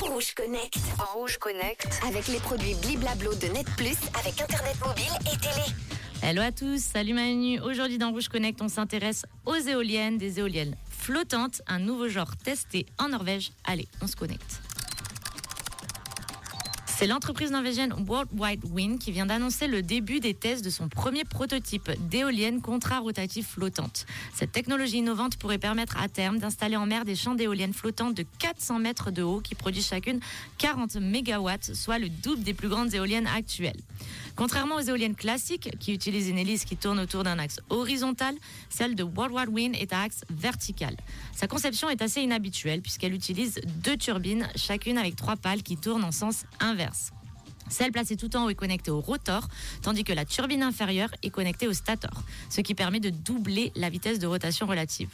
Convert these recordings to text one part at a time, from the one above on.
Rouge Connect. Rouge Connect. Avec les produits Bliblablo de Net Plus, avec Internet mobile et télé. Hello à tous, salut Manu. Aujourd'hui dans Rouge Connect, on s'intéresse aux éoliennes, des éoliennes flottantes, un nouveau genre testé en Norvège. Allez, on se connecte. C'est l'entreprise norvégienne World Wide Wind qui vient d'annoncer le début des tests de son premier prototype d'éolienne contrarotative flottante. Cette technologie innovante pourrait permettre à terme d'installer en mer des champs d'éoliennes flottantes de 400 mètres de haut qui produisent chacune 40 mégawatts, soit le double des plus grandes éoliennes actuelles. Contrairement aux éoliennes classiques qui utilisent une hélice qui tourne autour d'un axe horizontal, celle de World Wide Wind est à axe vertical. Sa conception est assez inhabituelle puisqu'elle utilise deux turbines, chacune avec trois pales qui tournent en sens inverse. Celle placée tout en haut est connectée au rotor, tandis que la turbine inférieure est connectée au stator, ce qui permet de doubler la vitesse de rotation relative.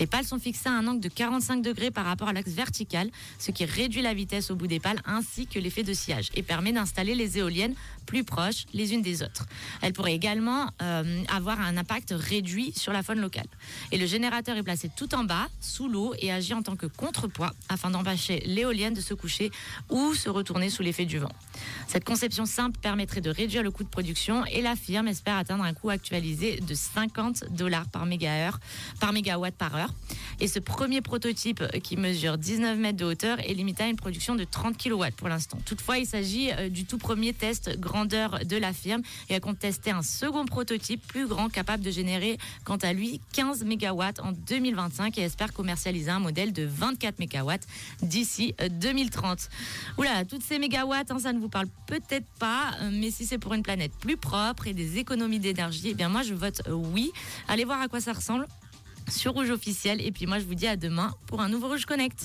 Les pales sont fixées à un angle de 45 degrés par rapport à l'axe vertical, ce qui réduit la vitesse au bout des pales ainsi que l'effet de sillage et permet d'installer les éoliennes plus proches les unes des autres. Elles pourraient également euh, avoir un impact réduit sur la faune locale. Et le générateur est placé tout en bas, sous l'eau, et agit en tant que contrepoids afin d'empêcher l'éolienne de se coucher ou se retourner sous l'effet du vent. Cette conception simple permettrait de réduire le coût de production et la firme espère atteindre un coût actualisé de 50 dollars par mégawatt par heure. Et ce premier prototype qui mesure 19 mètres de hauteur est limité à une production de 30 kW pour l'instant. Toutefois, il s'agit euh, du tout premier test grandeur de la firme et elle compte tester un second prototype plus grand capable de générer quant à lui 15 MW en 2025 et espère commercialiser un modèle de 24 MW d'ici 2030. Euh, Oula, toutes ces mégawatts, hein, ça ne vous parle peut-être pas, euh, mais si c'est pour une planète plus propre et des économies d'énergie, eh bien moi je vote oui. Allez voir à quoi ça ressemble sur Rouge officiel. Et puis moi, je vous dis à demain pour un nouveau Rouge Connect.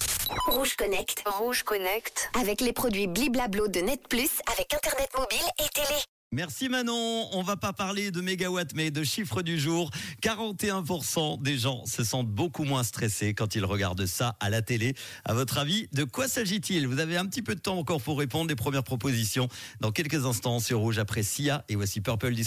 Rouge Connect. Rouge Connect. Avec les produits Bliblablo de Net Plus, avec Internet mobile et télé. Merci Manon. On va pas parler de mégawatts, mais de chiffres du jour. 41% des gens se sentent beaucoup moins stressés quand ils regardent ça à la télé. À votre avis, de quoi s'agit-il? Vous avez un petit peu de temps encore pour répondre les premières propositions dans quelques instants sur Rouge après Sia et voici Purple Disco.